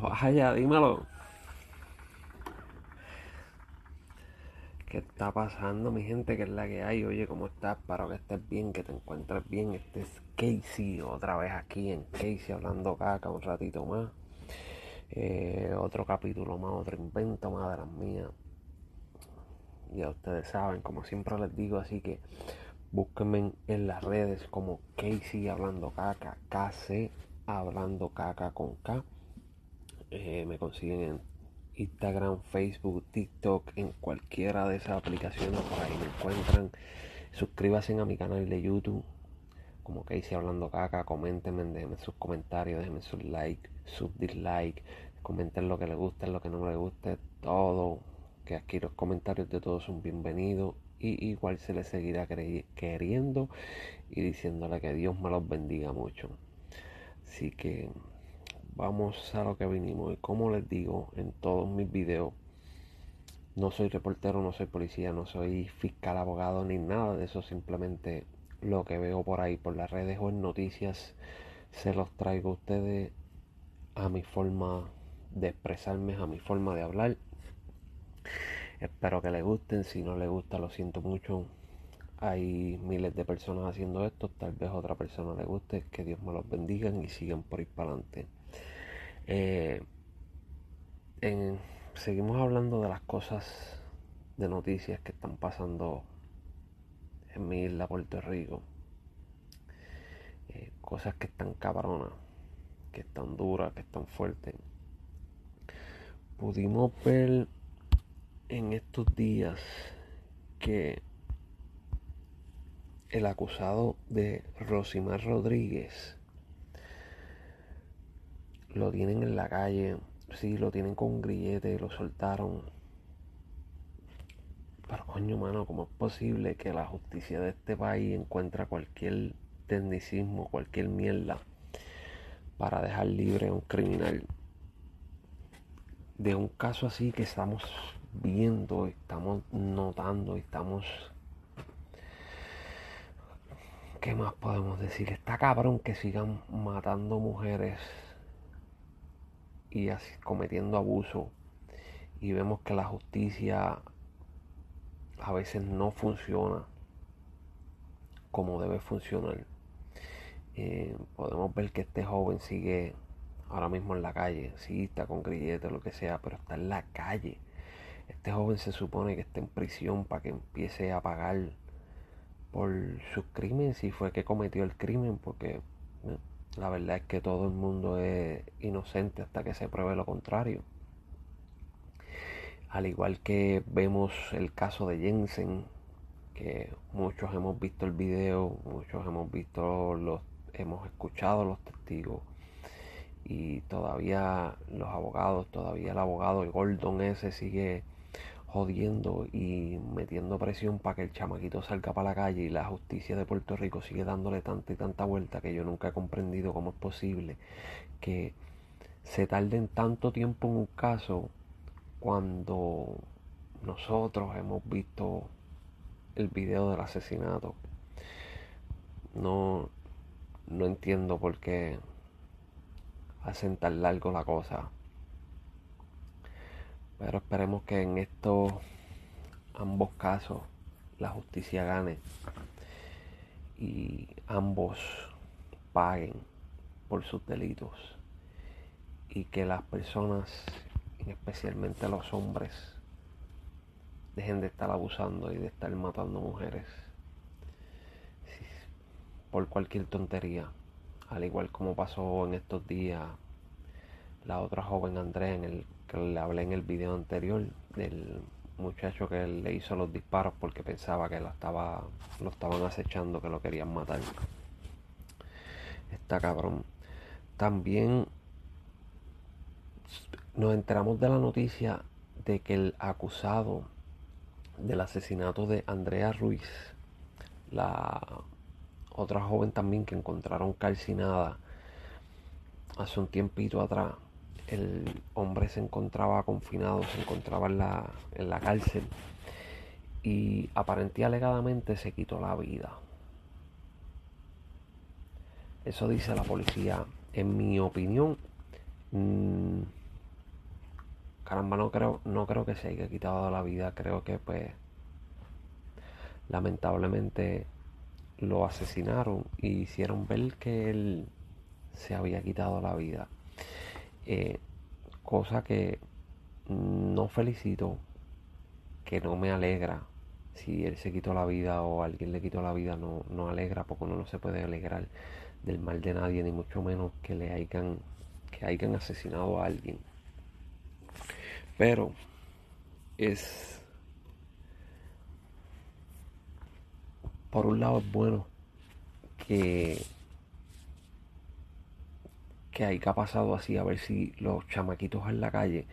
Vaya, dímelo. ¿Qué está pasando, mi gente? ¿Qué es la que hay? Oye, ¿cómo estás? Para que estés bien, que te encuentres bien. Este es Casey, otra vez aquí en Casey hablando caca un ratito más. Eh, otro capítulo más, otro invento más de las mías. Ya ustedes saben, como siempre les digo, así que búsquenme en las redes como Casey hablando caca, KC hablando caca con K. Eh, me consiguen en Instagram, Facebook, TikTok, en cualquiera de esas aplicaciones por ahí me encuentran. Suscríbanse a mi canal de YouTube, como que hice hablando caca, coméntenme, déjenme sus comentarios, déjenme sus like, sus dislike, comenten lo que les guste, lo que no les guste, todo, que aquí los comentarios de todos son bienvenidos y igual se les seguirá queriendo y diciéndole que Dios me los bendiga mucho. Así que vamos a lo que vinimos. Y como les digo en todos mis videos, no soy reportero, no soy policía, no soy fiscal, abogado, ni nada de eso. Simplemente lo que veo por ahí, por las redes o en noticias, se los traigo a ustedes a mi forma de expresarme, a mi forma de hablar. Espero que les gusten. Si no les gusta, lo siento mucho. Hay miles de personas haciendo esto. Tal vez otra persona le guste. Que Dios me los bendiga y sigan por ir para adelante. Eh, seguimos hablando de las cosas de noticias que están pasando en mi isla Puerto Rico. Eh, cosas que están cabronas, que están duras, que están fuertes. Pudimos ver en estos días que el acusado de Rosimar Rodríguez lo tienen en la calle, sí, lo tienen con grillete, lo soltaron. Pero coño, mano, ¿cómo es posible que la justicia de este país encuentre cualquier tecnicismo, cualquier mierda para dejar libre a un criminal? De un caso así que estamos viendo, estamos notando, estamos... ¿Qué más podemos decir? Está cabrón que sigan matando mujeres y cometiendo abuso y vemos que la justicia a veces no funciona como debe funcionar. Eh, podemos ver que este joven sigue ahora mismo en la calle, sí, está con grillete, lo que sea, pero está en la calle. Este joven se supone que está en prisión para que empiece a pagar por sus crímenes, si fue que cometió el crimen, porque eh, la verdad es que todo el mundo es inocente hasta que se pruebe lo contrario. Al igual que vemos el caso de Jensen, que muchos hemos visto el video, muchos hemos visto los, hemos escuchado los testigos y todavía los abogados, todavía el abogado, Gordon ese sigue jodiendo y metiendo presión para que el chamaquito salga para la calle y la justicia de Puerto Rico sigue dándole tanta y tanta vuelta que yo nunca he comprendido cómo es posible que se tarden tanto tiempo en un caso cuando nosotros hemos visto el video del asesinato. No, no entiendo por qué hacen tan largo la cosa. Pero esperemos que en estos ambos casos la justicia gane y ambos paguen por sus delitos y que las personas, especialmente los hombres, dejen de estar abusando y de estar matando mujeres por cualquier tontería, al igual como pasó en estos días la otra joven Andrea en el que le hablé en el video anterior del muchacho que le hizo los disparos porque pensaba que lo, estaba, lo estaban acechando, que lo querían matar. Está cabrón. También nos enteramos de la noticia de que el acusado del asesinato de Andrea Ruiz, la otra joven también que encontraron calcinada hace un tiempito atrás, el hombre se encontraba confinado, se encontraba en la, cárcel y aparentemente alegadamente se quitó la vida. Eso dice la policía. En mi opinión, mm, caramba, no creo, no creo que se haya quitado la vida. Creo que pues lamentablemente lo asesinaron y hicieron ver que él se había quitado la vida. Eh, cosa que no felicito, que no me alegra. Si él se quitó la vida o alguien le quitó la vida, no, no alegra, porque uno no se puede alegrar del mal de nadie, ni mucho menos que le hayan, que hayan asesinado a alguien. Pero es por un lado es bueno que que haya pasado así, a ver si los chamaquitos en la calle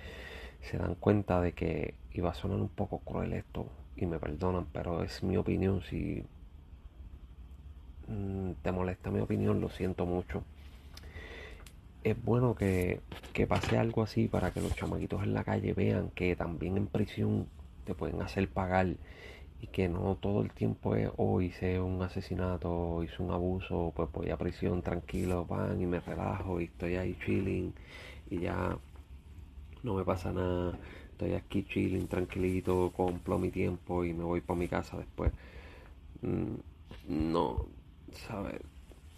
se dan cuenta de que iba a sonar un poco cruel esto y me perdonan, pero es mi opinión. Si mm, te molesta mi opinión, lo siento mucho. Es bueno que, que pase algo así para que los chamaquitos en la calle vean que también en prisión te pueden hacer pagar y que no todo el tiempo es, oh, hice un asesinato, hice un abuso, pues voy a prisión tranquilo, van y me relajo y estoy ahí chilling y ya no me pasa nada, estoy aquí chilling, tranquilito, complo mi tiempo y me voy para mi casa después. Mm, no, ¿sabes?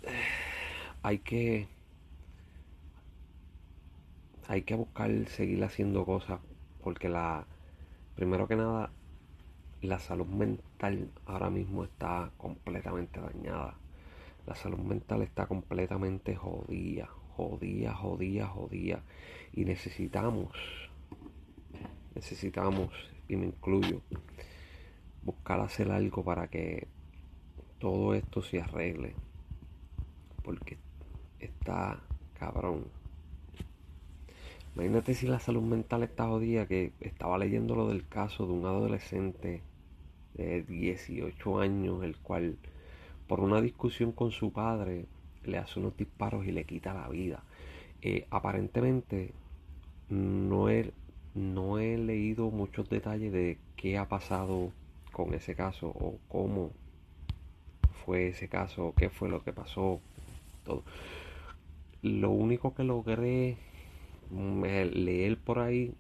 Hay que... Hay que buscar seguir haciendo cosas porque la... Primero que nada, la salud mental ahora mismo está completamente dañada. La salud mental está completamente jodida, jodida, jodida, jodida. Y necesitamos, necesitamos, y me incluyo, buscar hacer algo para que todo esto se arregle. Porque está cabrón. Imagínate si la salud mental está jodida, que estaba leyendo lo del caso de un adolescente de 18 años, el cual por una discusión con su padre le hace unos disparos y le quita la vida. Eh, aparentemente no he, no he leído muchos detalles de qué ha pasado con ese caso o cómo fue ese caso, qué fue lo que pasó, todo. Lo único que logré leer por ahí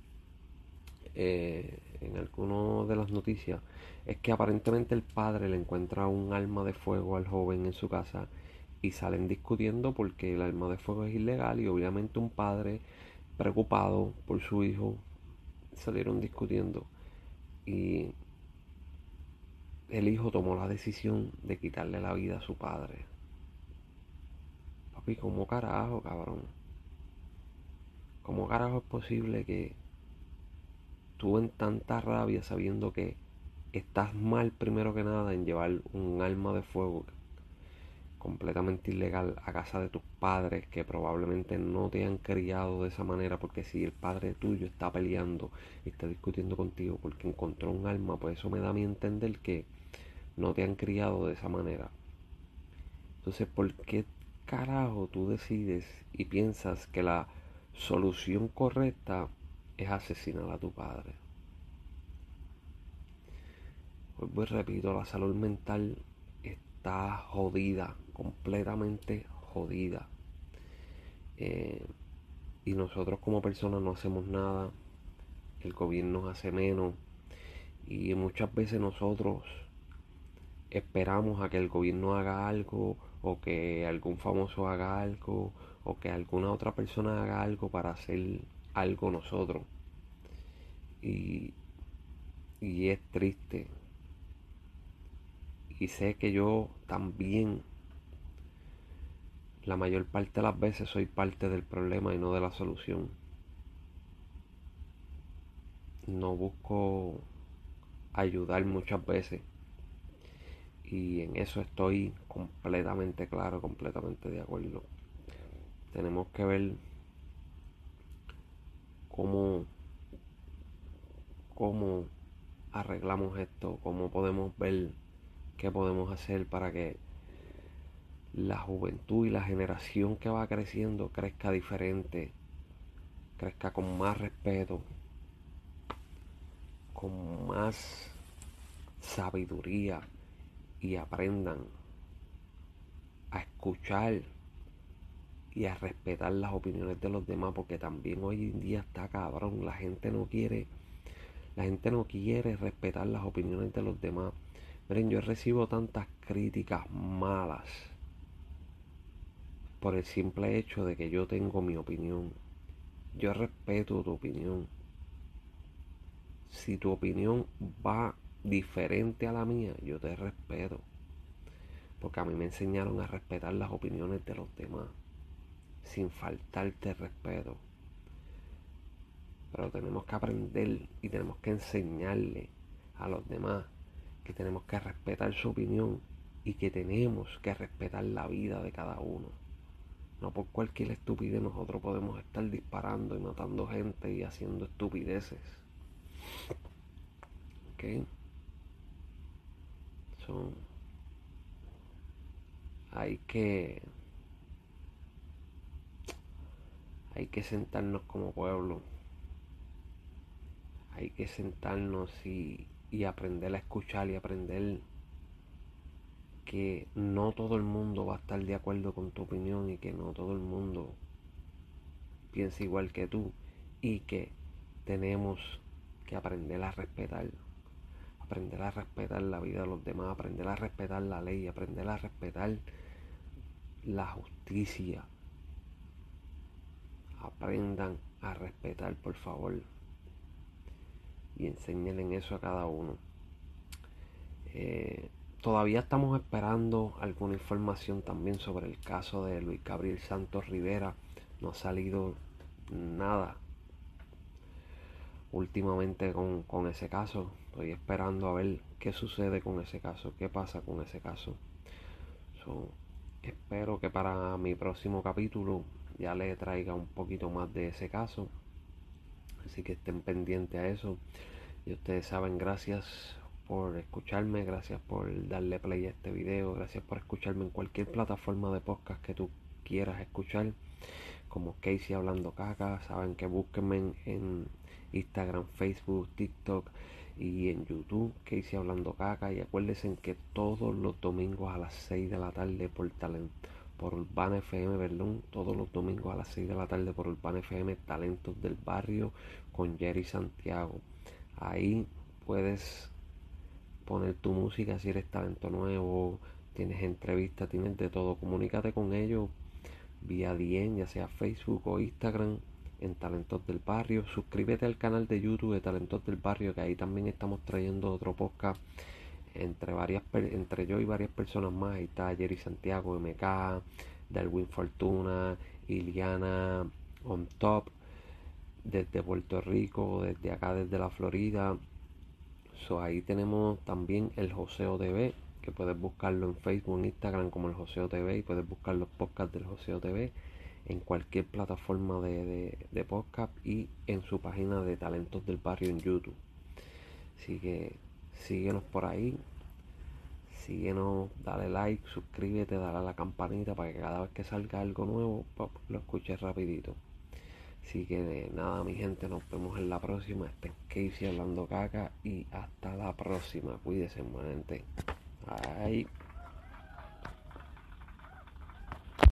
eh, en algunas de las noticias es que aparentemente el padre le encuentra un arma de fuego al joven en su casa y salen discutiendo porque el arma de fuego es ilegal y obviamente un padre preocupado por su hijo salieron discutiendo y el hijo tomó la decisión de quitarle la vida a su padre. Papi, ¿cómo carajo, cabrón? ¿Cómo carajo es posible que tú en tanta rabia sabiendo que estás mal primero que nada en llevar un arma de fuego completamente ilegal a casa de tus padres que probablemente no te han criado de esa manera porque si el padre tuyo está peleando y está discutiendo contigo porque encontró un arma pues eso me da a mí entender que no te han criado de esa manera. Entonces ¿por qué carajo tú decides y piensas que la solución correcta es asesinar a tu padre pues repito, la salud mental está jodida, completamente jodida. Eh, y nosotros como personas no hacemos nada, el gobierno hace menos y muchas veces nosotros esperamos a que el gobierno haga algo o que algún famoso haga algo o que alguna otra persona haga algo para hacer algo nosotros. Y, y es triste, y sé que yo también la mayor parte de las veces soy parte del problema y no de la solución. No busco ayudar muchas veces y en eso estoy completamente claro, completamente de acuerdo. Tenemos que ver cómo, cómo arreglamos esto, cómo podemos ver qué podemos hacer para que la juventud y la generación que va creciendo crezca diferente, crezca con más respeto, con más sabiduría y aprendan a escuchar y a respetar las opiniones de los demás, porque también hoy en día está cabrón, la gente no quiere, la gente no quiere respetar las opiniones de los demás. Miren, yo recibo tantas críticas malas por el simple hecho de que yo tengo mi opinión. Yo respeto tu opinión. Si tu opinión va diferente a la mía, yo te respeto. Porque a mí me enseñaron a respetar las opiniones de los demás sin faltarte respeto. Pero tenemos que aprender y tenemos que enseñarle a los demás que tenemos que respetar su opinión y que tenemos que respetar la vida de cada uno. No por cualquier estupidez nosotros podemos estar disparando y matando gente y haciendo estupideces. ¿Ok? Son... Hay que hay que sentarnos como pueblo. Hay que sentarnos y, aprender a escuchar y aprender que no todo el mundo va a estar de acuerdo con tu opinión y que no todo el mundo piensa igual que tú y que tenemos que aprender a respetar. Aprender a respetar la vida de los demás, aprender a respetar la ley, aprender a respetar la justicia, aprendan a respetar, por favor. Y enseñen eso a cada uno. Eh, todavía estamos esperando alguna información también sobre el caso de Luis Gabriel Santos Rivera. No ha salido nada últimamente con, ese caso. Estoy esperando a ver qué sucede con ese caso, qué pasa con ese caso. espero que para mi próximo capítulo ya le traiga un poquito más de ese caso. Así que estén pendientes a eso. Y ustedes saben, gracias por escucharme, gracias por darle play a este video, gracias por escucharme en cualquier plataforma de podcast que tú quieras escuchar, como Casey Hablando Caca, saben que búsquenme en, Instagram, Facebook, TikTok y en YouTube, Casey Hablando Caca, y acuérdense que todos los domingos a las 6 de la tarde por talento por Urbana FM Berlón todos los domingos a las 6 de la tarde por Urbana FM Talentos del Barrio con Jerry Santiago. Ahí puedes poner tu música si eres talento nuevo, tienes entrevistas, tienes de todo. Comunícate con ellos vía DM, ya sea Facebook o Instagram en Talentos del Barrio. Suscríbete al canal de YouTube de Talentos del Barrio, que ahí también estamos trayendo otro podcast entre varias entre yo y varias personas más ahí está Jerry Santiago MK Darwin Fortuna Iliana on top desde Puerto Rico desde acá desde la Florida. Ahí tenemos también el Joseo TV que puedes buscarlo en Facebook Instagram como el Joseo TV y puedes buscar los podcasts del Joseo TV en cualquier plataforma de, de podcast y en su página de talentos del barrio en YouTube. Así que síguenos por ahí, síguenos, dale like, suscríbete, dale a la campanita para que cada vez que salga algo nuevo lo escuches rapidito. Así que nada, mi gente, nos vemos en la próxima. Este es Casey hablando caca y hasta la próxima. Cuídense, gente. Bye.